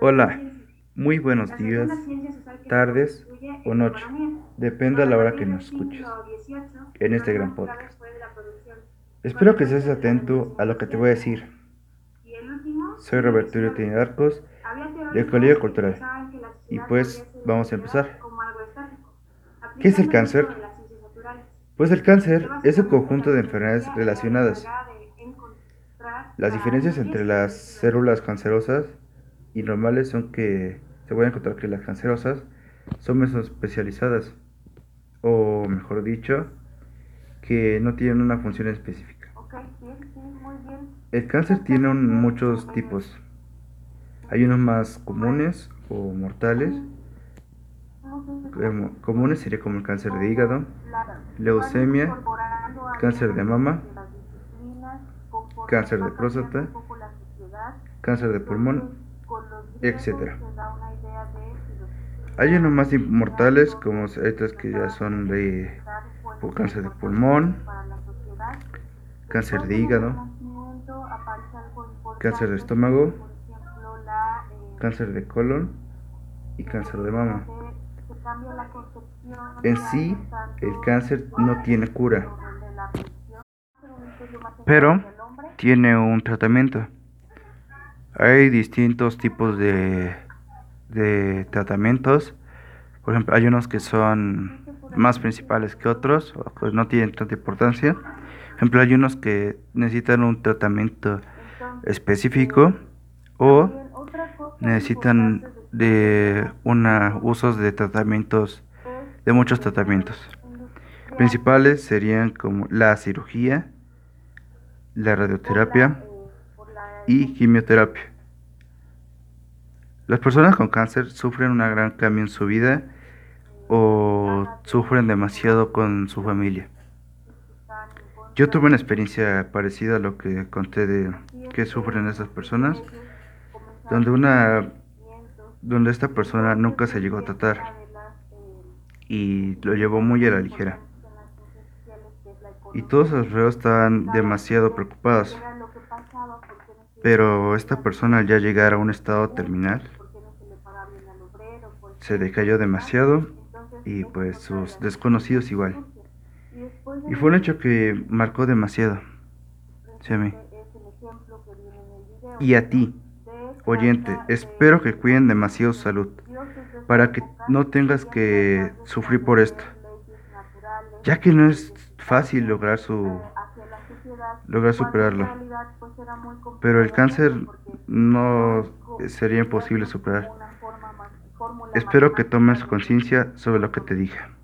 Hola, muy buenos días, tardes o noches, depende de la hora que nos escuches en este gran podcast. Espero que estés atento a lo que te voy a decir. Soy Roberto Uribe Arcos, del Colegio Cultural, y pues vamos a empezar. ¿Qué es el cáncer? Pues el cáncer es un conjunto de enfermedades relacionadas. Las diferencias entre las células cancerosas y normales son que se puede encontrar que las cancerosas son menos especializadas, o mejor dicho, que no tienen una función específica. El cáncer tiene muchos tipos. Hay unos más comunes o mortales. Comunes sería como el cáncer de hígado, leucemia, cáncer de mama, cáncer de próstata, cáncer de pulmón, etc. Hay unos más inmortales como estos que ya son de cáncer de pulmón, cáncer de hígado, cáncer de estómago, cáncer de colon y cáncer de mama. En sí, el cáncer no tiene cura, pero tiene un tratamiento. Hay distintos tipos de, de tratamientos. Por ejemplo, hay unos que son más principales que otros, pues no tienen tanta importancia. Por ejemplo, hay unos que necesitan un tratamiento específico o necesitan de una usos de tratamientos de muchos tratamientos. Principales serían como la cirugía, la radioterapia y quimioterapia. Las personas con cáncer sufren un gran cambio en su vida o sufren demasiado con su familia. Yo tuve una experiencia parecida a lo que conté de que sufren esas personas, donde una donde esta persona nunca se llegó a tratar y lo llevó muy a la ligera y todos reos estaban demasiado preocupados. Pero esta persona al ya llegar a un estado terminal se decayó demasiado y pues sus desconocidos igual. Y fue un hecho que marcó demasiado. mí. Y a ti, oyente, espero que cuiden demasiado su salud para que no tengas que sufrir por esto. Ya que no es fácil lograr su lograr superarlo. Pero el cáncer no sería imposible superar. Espero que tomes conciencia sobre lo que te dije.